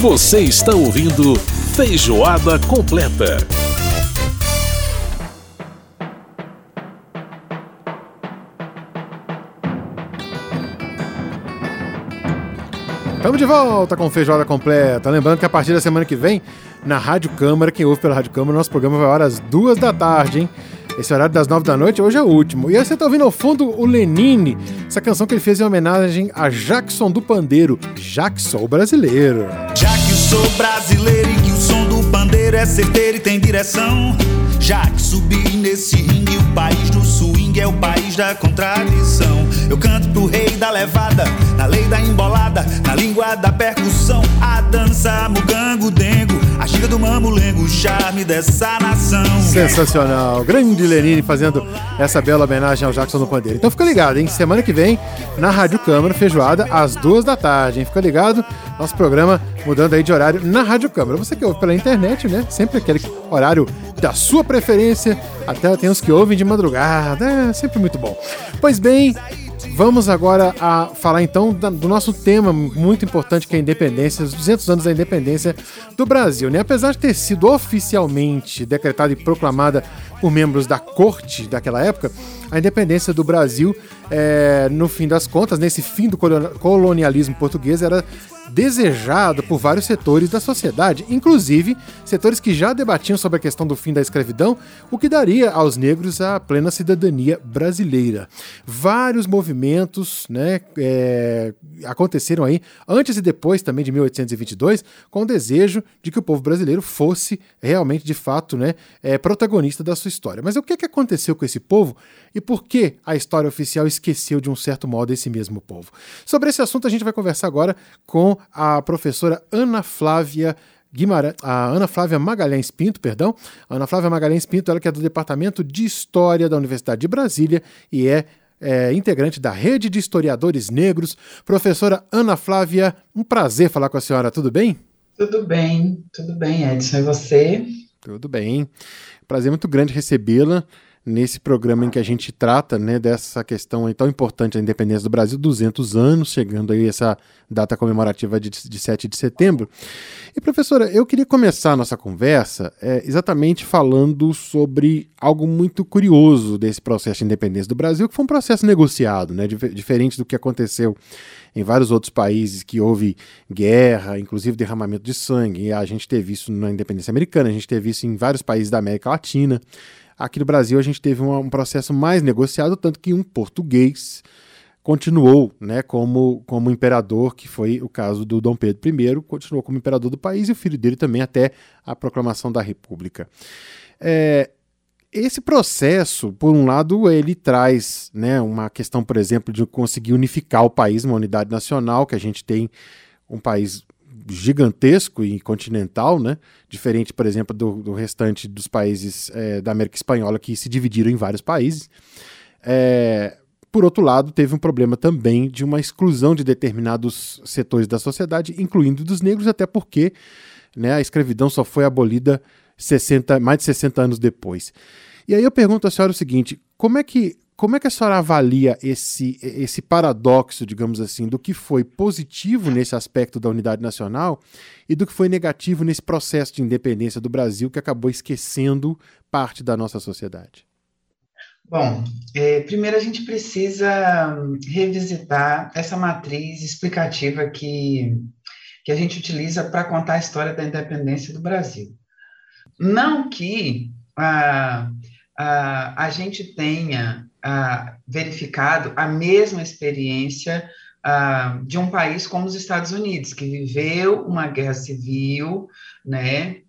Você está ouvindo Feijoada Completa. Estamos de volta com Feijoada Completa. Lembrando que a partir da semana que vem, na Rádio Câmara, quem ouve pela Rádio Câmara, nosso programa vai às duas da tarde, hein? Esse horário das nove da noite hoje é o último. E aí você está ouvindo ao fundo o Lenine, essa canção que ele fez em homenagem a Jackson do Pandeiro. Jackson, brasileiro. Já que sou brasileiro e que o som do pandeiro é certeiro e tem direção. Já que subi nesse ringue, o país do swing é o país da contradição. Eu canto pro rei da levada, na lei da embolada, na língua da percussão. A dança, mugango, dengo, a ginga do mamulengo, o charme dessa nação. Sensacional. Grande Lenine fazendo essa bela homenagem ao Jackson do Pandeiro. Então fica ligado, hein? Semana que vem, na Rádio Câmara, feijoada, às duas da tarde, hein? Fica ligado, nosso programa mudando aí de horário na Rádio Câmara. Você que ouve pela internet, né? Sempre aquele horário da sua preferência. Até tem uns que ouvem de madrugada. É sempre muito bom. Pois bem, Vamos agora a falar então do nosso tema muito importante que é a independência, os 200 anos da independência do Brasil. Né? Apesar de ter sido oficialmente decretada e proclamada por membros da corte daquela época, a independência do Brasil, é, no fim das contas, nesse fim do colonialismo português, era desejado por vários setores da sociedade, inclusive setores que já debatiam sobre a questão do fim da escravidão, o que daria aos negros a plena cidadania brasileira. Vários movimentos né, é, aconteceram aí antes e depois também de 1822, com o desejo de que o povo brasileiro fosse realmente, de fato, né, é, protagonista da sua história. Mas o que, que aconteceu com esse povo e por que a história oficial esqueceu de um certo modo esse mesmo povo? Sobre esse assunto a gente vai conversar agora com a professora Ana Flávia Guimarães, a Ana Flávia Magalhães Pinto, perdão, a Ana Flávia Magalhães Pinto, ela que é do Departamento de História da Universidade de Brasília e é, é, integrante da Rede de Historiadores Negros. Professora Ana Flávia, um prazer falar com a senhora, tudo bem? Tudo bem, tudo bem, Edson, e você? Tudo bem, prazer muito grande recebê-la nesse programa em que a gente trata né, dessa questão tão importante da independência do Brasil, 200 anos, chegando aí essa data comemorativa de, de 7 de setembro. E professora, eu queria começar a nossa conversa é, exatamente falando sobre algo muito curioso desse processo de independência do Brasil, que foi um processo negociado, né, diferente do que aconteceu em vários outros países que houve guerra, inclusive derramamento de sangue. E a gente teve isso na independência americana, a gente teve isso em vários países da América Latina. Aqui no Brasil a gente teve um, um processo mais negociado, tanto que um português continuou né, como, como imperador, que foi o caso do Dom Pedro I, continuou como imperador do país e o filho dele também até a proclamação da República. É, esse processo, por um lado, ele traz né, uma questão, por exemplo, de conseguir unificar o país, uma unidade nacional, que a gente tem um país gigantesco e continental, né? diferente, por exemplo, do, do restante dos países é, da América Espanhola, que se dividiram em vários países. É, por outro lado, teve um problema também de uma exclusão de determinados setores da sociedade, incluindo dos negros, até porque né, a escravidão só foi abolida 60, mais de 60 anos depois. E aí eu pergunto à senhora o seguinte: como é que como é que a senhora avalia esse, esse paradoxo, digamos assim, do que foi positivo nesse aspecto da unidade nacional e do que foi negativo nesse processo de independência do Brasil que acabou esquecendo parte da nossa sociedade? Bom, é, primeiro a gente precisa revisitar essa matriz explicativa que, que a gente utiliza para contar a história da independência do Brasil. Não que a, a, a gente tenha verificado a mesma experiência de um país como os Estados Unidos, que viveu uma guerra civil, né,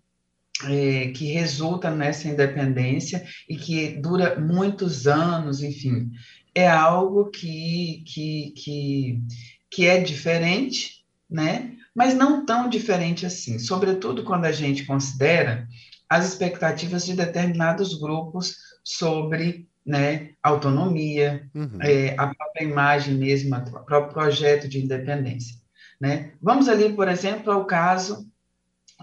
é, que resulta nessa independência e que dura muitos anos, enfim, é algo que, que, que, que é diferente, né, mas não tão diferente assim, sobretudo quando a gente considera as expectativas de determinados grupos sobre né, autonomia, uhum. é, a própria imagem mesmo, o próprio projeto de independência. Né? Vamos ali, por exemplo, ao caso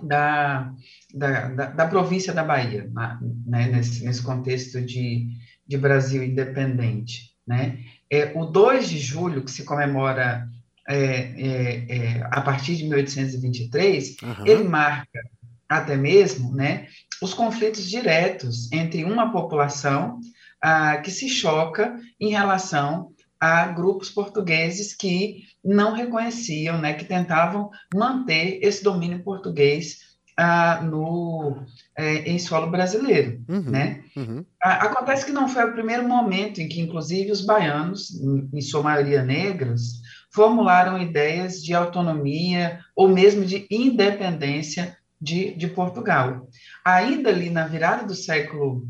da, da, da, da província da Bahia, na, né, nesse, nesse contexto de, de Brasil independente. Né? É, o 2 de julho, que se comemora é, é, é, a partir de 1823, uhum. ele marca até mesmo né, os conflitos diretos entre uma população ah, que se choca em relação a grupos portugueses que não reconheciam, né, que tentavam manter esse domínio português ah, no, é, em solo brasileiro. Uhum, né? Uhum. acontece que não foi o primeiro momento em que, inclusive, os baianos, em, em sua maioria negros, formularam ideias de autonomia ou mesmo de independência de, de Portugal. Ainda ali na virada do século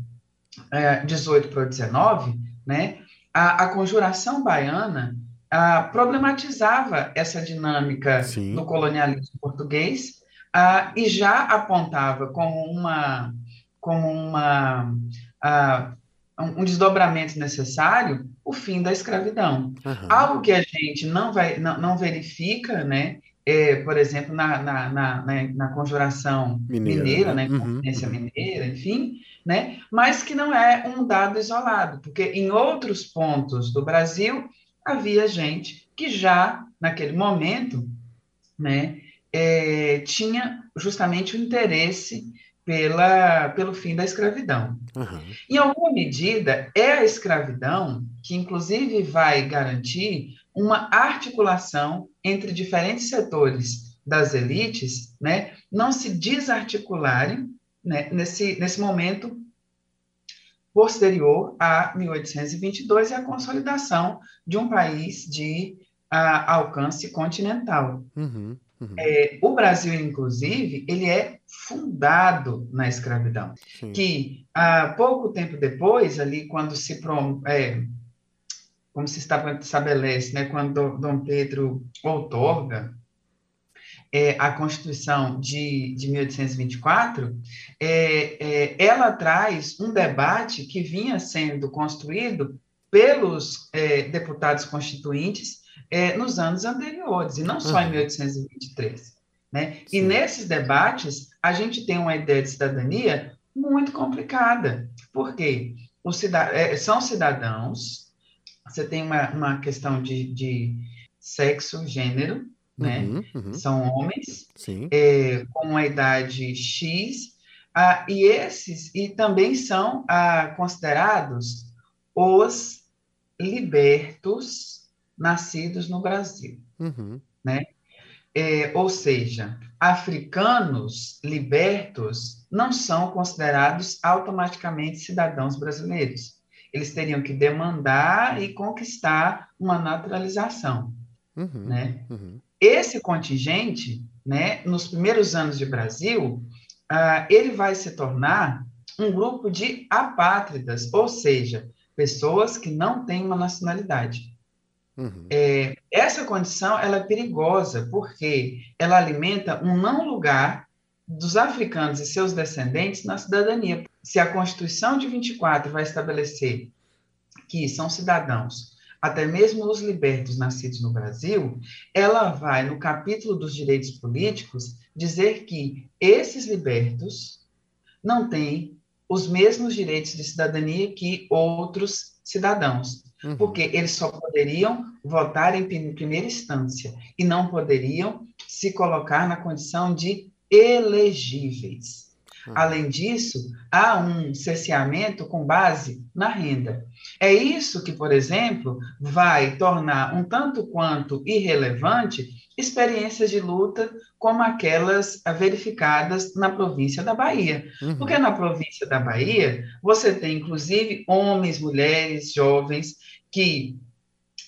XVIII é, para o XIX, né, a, a conjuração baiana a, problematizava essa dinâmica Sim. do colonialismo português a, e já apontava como uma como uma um desdobramento necessário o fim da escravidão. Uhum. Algo que a gente não, vai, não, não verifica, né? É, por exemplo, na, na, na, na conjuração mineira, mineira né? Uhum. mineira, enfim, né? mas que não é um dado isolado, porque em outros pontos do Brasil havia gente que já, naquele momento, né, é, tinha justamente o interesse pela, pelo fim da escravidão. Uhum. Em alguma medida, é a escravidão que, inclusive, vai garantir uma articulação entre diferentes setores das elites, né, não se desarticularem né, nesse, nesse momento posterior a 1822 e a consolidação de um país de uh, alcance continental. Uhum. Uhum. É, o Brasil, inclusive, ele é fundado na escravidão, Sim. que há pouco tempo depois, ali quando se é, como se estabelece, né, quando Dom Pedro outorga é, a Constituição de, de 1824, é, é, ela traz um debate que vinha sendo construído pelos é, deputados constituintes é, nos anos anteriores, e não só uhum. em 1823. Né? E nesses debates, a gente tem uma ideia de cidadania muito complicada. Por quê? Os cidad é, são cidadãos, você tem uma, uma questão de, de sexo, gênero, né? Uhum, uhum. São homens é, com a idade X, ah, e esses e também são ah, considerados os libertos nascidos no Brasil, uhum. né? É, ou seja, africanos libertos não são considerados automaticamente cidadãos brasileiros. Eles teriam que demandar e conquistar uma naturalização, uhum. né? Uhum. Esse contingente, né, nos primeiros anos de Brasil, uh, ele vai se tornar um grupo de apátridas, ou seja, pessoas que não têm uma nacionalidade. Uhum. É, essa condição ela é perigosa porque ela alimenta um não lugar dos africanos e seus descendentes na cidadania. Se a Constituição de 24 vai estabelecer que são cidadãos, até mesmo os libertos nascidos no Brasil, ela vai, no capítulo dos direitos políticos, dizer que esses libertos não têm os mesmos direitos de cidadania que outros cidadãos uhum. porque eles só poderiam votar em primeira instância e não poderiam se colocar na condição de elegíveis. Uhum. Além disso, há um cerceamento com base na renda. É isso que, por exemplo, vai tornar um tanto quanto irrelevante experiências de luta como aquelas verificadas na província da Bahia. Uhum. Porque na província da Bahia, você tem, inclusive, homens, mulheres, jovens que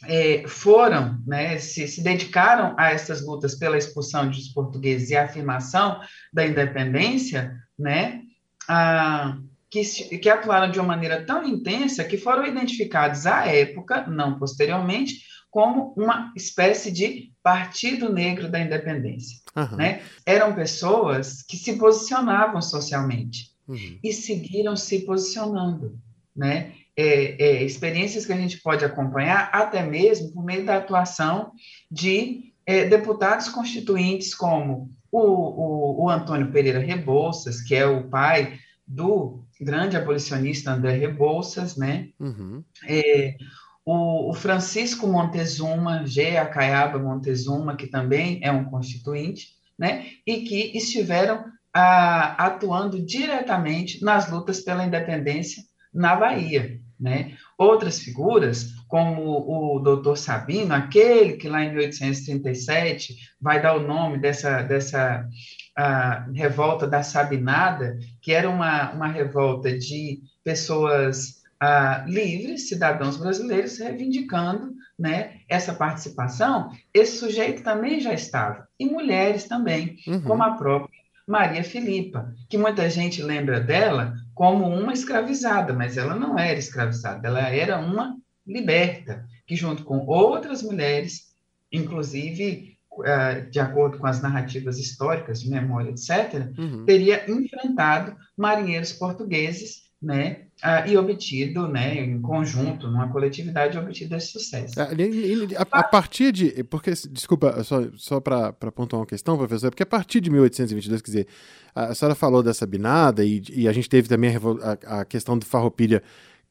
é, foram, né, se, se, dedicaram a essas lutas pela expulsão dos portugueses e a afirmação da independência, né, a, que, que atuaram de uma maneira tão intensa que foram identificados à época, não posteriormente, como uma espécie de Partido Negro da Independência. Uhum. Né? Eram pessoas que se posicionavam socialmente uhum. e seguiram se posicionando. Né? É, é, experiências que a gente pode acompanhar até mesmo por meio da atuação de é, deputados constituintes como o, o, o, Antônio Pereira Rebouças, que é o pai do grande abolicionista André Rebouças, né? Uhum. É, o, o Francisco Montezuma, G. Acaiaba Montezuma, que também é um constituinte, né, e que estiveram ah, atuando diretamente nas lutas pela independência na Bahia. Né? Outras figuras, como o doutor Sabino, aquele que lá em 1837 vai dar o nome dessa, dessa revolta da Sabinada, que era uma, uma revolta de pessoas livres, cidadãos brasileiros, reivindicando né, essa participação, esse sujeito também já estava, e mulheres também, uhum. como a própria Maria Filipa, que muita gente lembra dela como uma escravizada, mas ela não era escravizada, ela era uma liberta, que junto com outras mulheres, inclusive ah, de acordo com as narrativas históricas de memória, etc., uhum. teria enfrentado marinheiros portugueses né, uh, e obtido, né, em conjunto, numa coletividade, obtido esse sucesso. A, a, a partir de. Porque, desculpa, só, só para pontuar uma questão, professor, porque a partir de 1822, quer dizer, a, senhora falou dessa binada e, e a gente teve também a, a questão do Farroupilha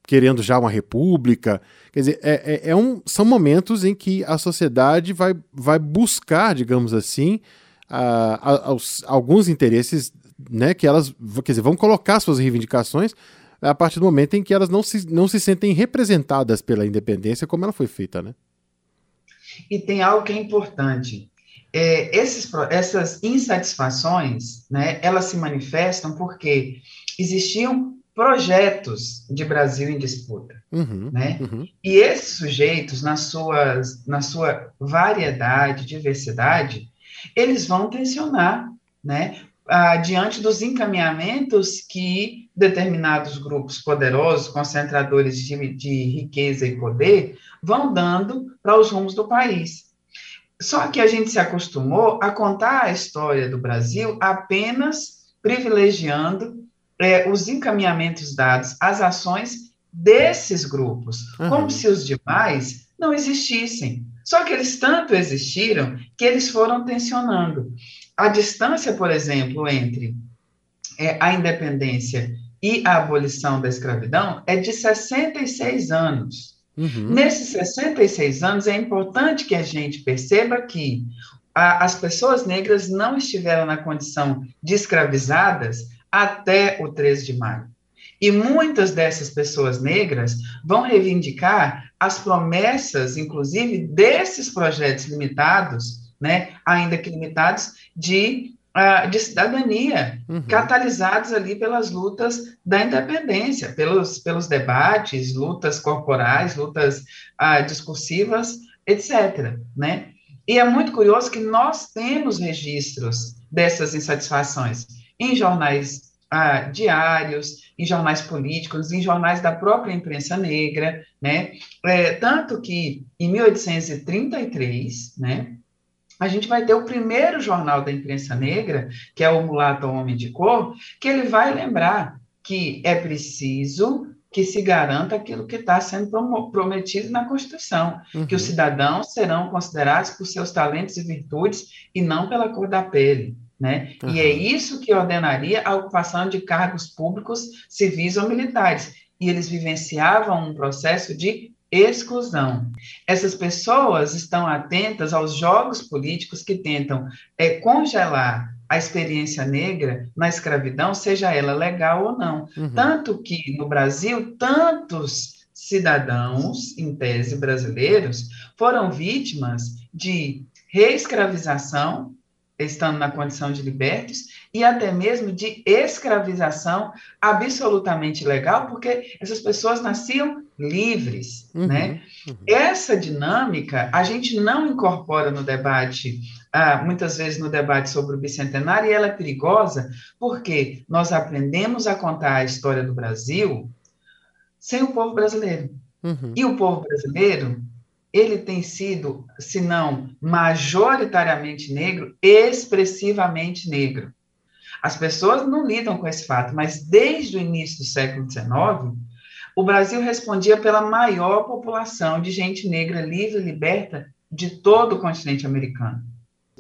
querendo já uma república. Quer dizer, é, é, é, um, são momentos em que a sociedade vai, vai buscar, digamos assim, a, a, alguns interesses né, que elas quer dizer, vão colocar suas reivindicações a partir do momento em que elas não se, não se sentem representadas pela independência como ela foi feita, né? E tem algo que é importante. É, esses, essas insatisfações, né, elas se manifestam porque existiam projetos de Brasil em disputa, uhum, né? Uhum. E esses sujeitos, nas suas, na sua variedade, diversidade, eles vão tensionar, né? Ah, diante dos encaminhamentos que determinados grupos poderosos, concentradores de, de riqueza e poder, vão dando para os rumos do país. Só que a gente se acostumou a contar a história do Brasil apenas privilegiando é, os encaminhamentos dados às ações desses grupos, uhum. como se os demais não existissem. Só que eles tanto existiram que eles foram tensionando a distância, por exemplo, entre é, a independência e a abolição da escravidão é de 66 anos. Uhum. Nesses 66 anos, é importante que a gente perceba que a, as pessoas negras não estiveram na condição de escravizadas até o 13 de maio. E muitas dessas pessoas negras vão reivindicar as promessas, inclusive, desses projetos limitados né, ainda que limitados, de, uh, de cidadania, uhum. catalisados ali pelas lutas da independência, pelos, pelos debates, lutas corporais, lutas uh, discursivas, etc. Né? E é muito curioso que nós temos registros dessas insatisfações em jornais uh, diários, em jornais políticos, em jornais da própria imprensa negra, né? É, tanto que em 1833, né, a gente vai ter o primeiro jornal da imprensa negra, que é o Mulato Homem de Cor, que ele vai lembrar que é preciso que se garanta aquilo que está sendo prometido na Constituição, uhum. que os uhum. cidadãos serão considerados por seus talentos e virtudes e não pela cor da pele. Né? Uhum. E é isso que ordenaria a ocupação de cargos públicos civis ou militares. E eles vivenciavam um processo de exclusão. Essas pessoas estão atentas aos jogos políticos que tentam é, congelar a experiência negra na escravidão, seja ela legal ou não. Uhum. Tanto que no Brasil, tantos cidadãos, em tese brasileiros, foram vítimas de reescravização estando na condição de libertos, e até mesmo de escravização absolutamente legal, porque essas pessoas nasciam livres, uhum, né? Uhum. Essa dinâmica a gente não incorpora no debate, ah, muitas vezes no debate sobre o bicentenário, e ela é perigosa porque nós aprendemos a contar a história do Brasil sem o povo brasileiro. Uhum. E o povo brasileiro ele tem sido, se não majoritariamente negro, expressivamente negro. As pessoas não lidam com esse fato, mas desde o início do século XIX, o Brasil respondia pela maior população de gente negra livre e liberta de todo o continente americano.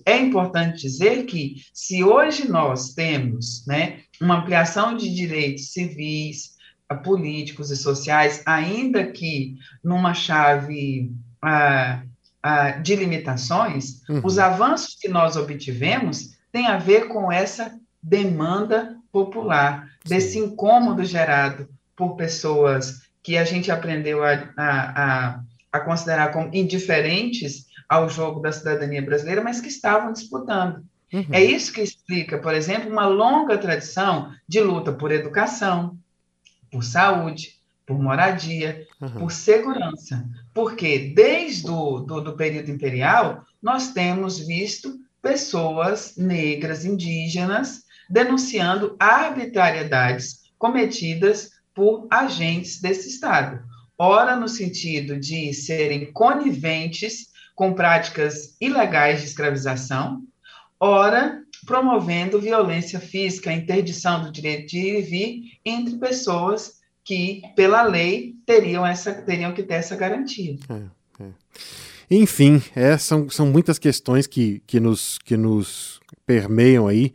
É importante dizer que, se hoje nós temos né, uma ampliação de direitos civis, políticos e sociais, ainda que numa chave ah, ah, de limitações, uhum. os avanços que nós obtivemos têm a ver com essa demanda popular, desse incômodo gerado por pessoas que a gente aprendeu a, a, a, a considerar como indiferentes ao jogo da cidadania brasileira, mas que estavam disputando. Uhum. É isso que explica, por exemplo, uma longa tradição de luta por educação, por saúde, por moradia, uhum. por segurança. Porque desde o do, do período imperial, nós temos visto pessoas negras, indígenas, denunciando arbitrariedades cometidas por agentes desse Estado. Ora, no sentido de serem coniventes com práticas ilegais de escravização, ora, promovendo violência física, interdição do direito de ir e vir entre pessoas que, pela lei, teriam, essa, teriam que ter essa garantia. É, é. Enfim, é, são, são muitas questões que, que, nos, que nos permeiam aí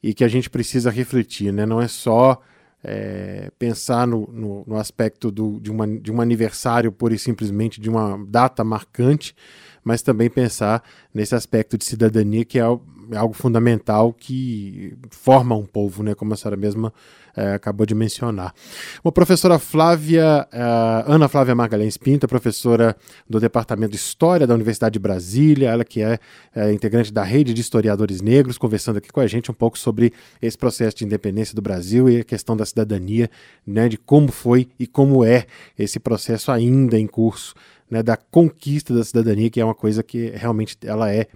e que a gente precisa refletir, né? Não é só é, pensar no, no, no aspecto do, de, uma, de um aniversário pura e simplesmente de uma data marcante, mas também pensar nesse aspecto de cidadania que é é algo fundamental que forma um povo, né, como a senhora mesma é, acabou de mencionar. Uma professora Flávia, é, Ana Flávia Margalhães Pinta, professora do Departamento de História da Universidade de Brasília, ela que é, é, integrante da Rede de Historiadores Negros, conversando aqui com a gente um pouco sobre esse processo de independência do Brasil e a questão da cidadania, né, de como foi e como é esse processo ainda em curso né, da conquista da cidadania, que é uma coisa que realmente ela é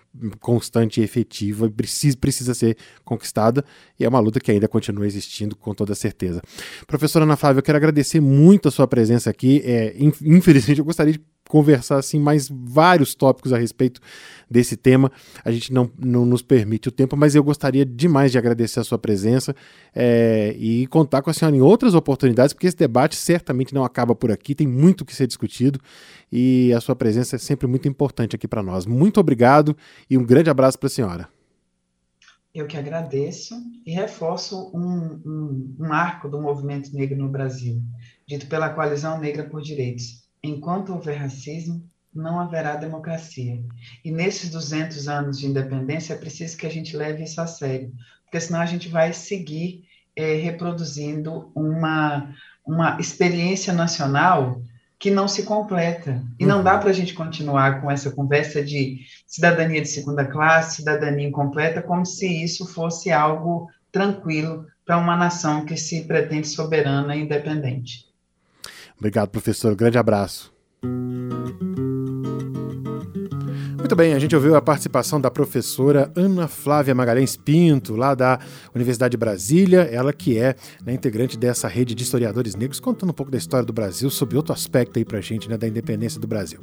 constante e efetiva e precisa, precisa ser conquistada, e é uma luta que ainda continua existindo com toda certeza. Professora Ana Flávia, eu quero agradecer muito a sua presença aqui. É, infelizmente, eu gostaria de conversar assim mais vários tópicos a respeito desse tema. A gente não, não nos permite o tempo, mas eu gostaria demais de agradecer a sua presença é, e contar com a senhora em outras oportunidades, porque esse debate certamente não acaba por aqui, tem muito que ser discutido e a sua presença é sempre muito importante aqui para nós. Muito obrigado e um grande abraço para a senhora. Eu que agradeço e reforço um, um, um marco do movimento negro no Brasil, dito pela Coalizão Negra por Direitos Enquanto houver racismo, não haverá democracia. E nesses 200 anos de independência é preciso que a gente leve isso a sério, porque senão a gente vai seguir é, reproduzindo uma, uma experiência nacional que não se completa. E não dá uhum. para a gente continuar com essa conversa de cidadania de segunda classe, cidadania incompleta, como se isso fosse algo tranquilo para uma nação que se pretende soberana e independente. Obrigado, professor. grande abraço. Muito bem, a gente ouviu a participação da professora Ana Flávia Magalhães Pinto, lá da Universidade de Brasília, ela que é né, integrante dessa rede de historiadores negros, contando um pouco da história do Brasil, sob outro aspecto aí pra gente, né, da independência do Brasil.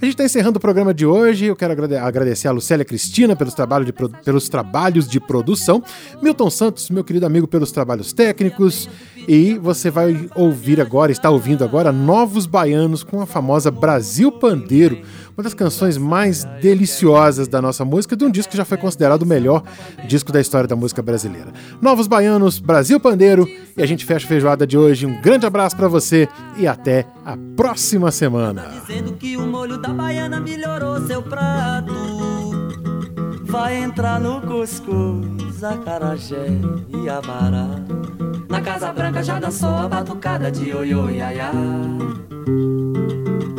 A gente está encerrando o programa de hoje, eu quero agradecer a Lucélia Cristina pelos, de, pelos trabalhos de produção, Milton Santos, meu querido amigo, pelos trabalhos técnicos, e você vai ouvir agora, está ouvindo agora, Novos Baianos com a famosa Brasil Pandeiro, uma das canções mais deliciosas da nossa música, de um disco que já foi considerado o melhor disco da história da música brasileira. Novos Baianos, Brasil Pandeiro, e a gente fecha a feijoada de hoje. Um grande abraço para você e até a próxima semana. Dizendo que o molho da baiana melhorou seu prato. Vai entrar no cuscuz, acarajé e abará. Na Casa Branca já dançou a batucada de oiô iaiá.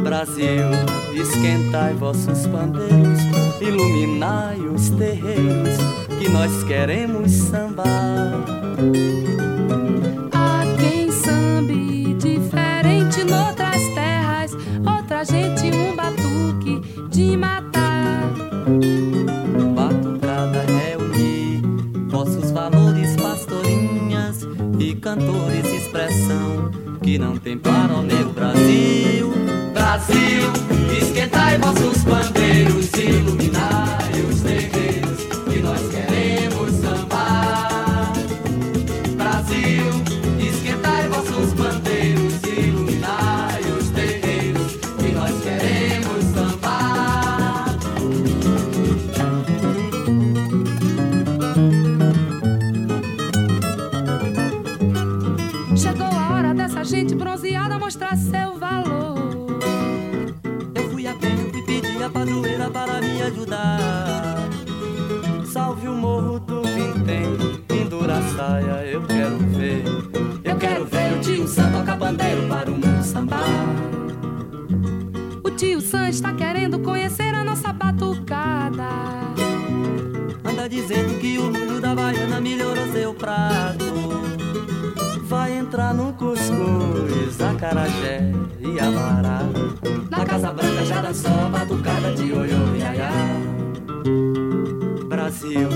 Brasil, esquentai vossos pandeiros, iluminai os terreiros, que nós queremos sambar. Há quem sambe diferente noutras terras, outra gente e cantores, expressão que não tem para o meu Brasil. Brasil, esquentai vossos bandeiros, iluminai tem. Pendura a saia, eu quero ver. Eu quero ver o tio Sam tocar bandeiro para o mundo sambar. O tio Sam está querendo conhecer a nossa batucada. Anda dizendo que o molho da baiana melhorou seu prato vai entrar no cuscuz, acarajé e avará. Na Casa Branca já dançou a batucada de oiô e aiá. Brasil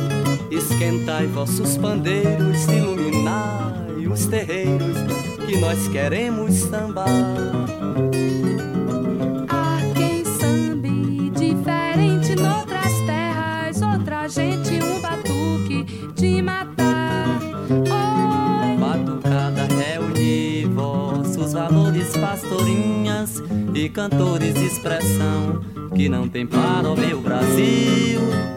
esquentai vossos pandeiros, iluminai os terreiros, que nós queremos sambar. Há quem sambe diferente noutras terras, outra gente um batuque de matar. Oi, Batucada reunir vossos valores, pastorinhas e cantores de expressão que não tem para o meu Brasil. Brasil,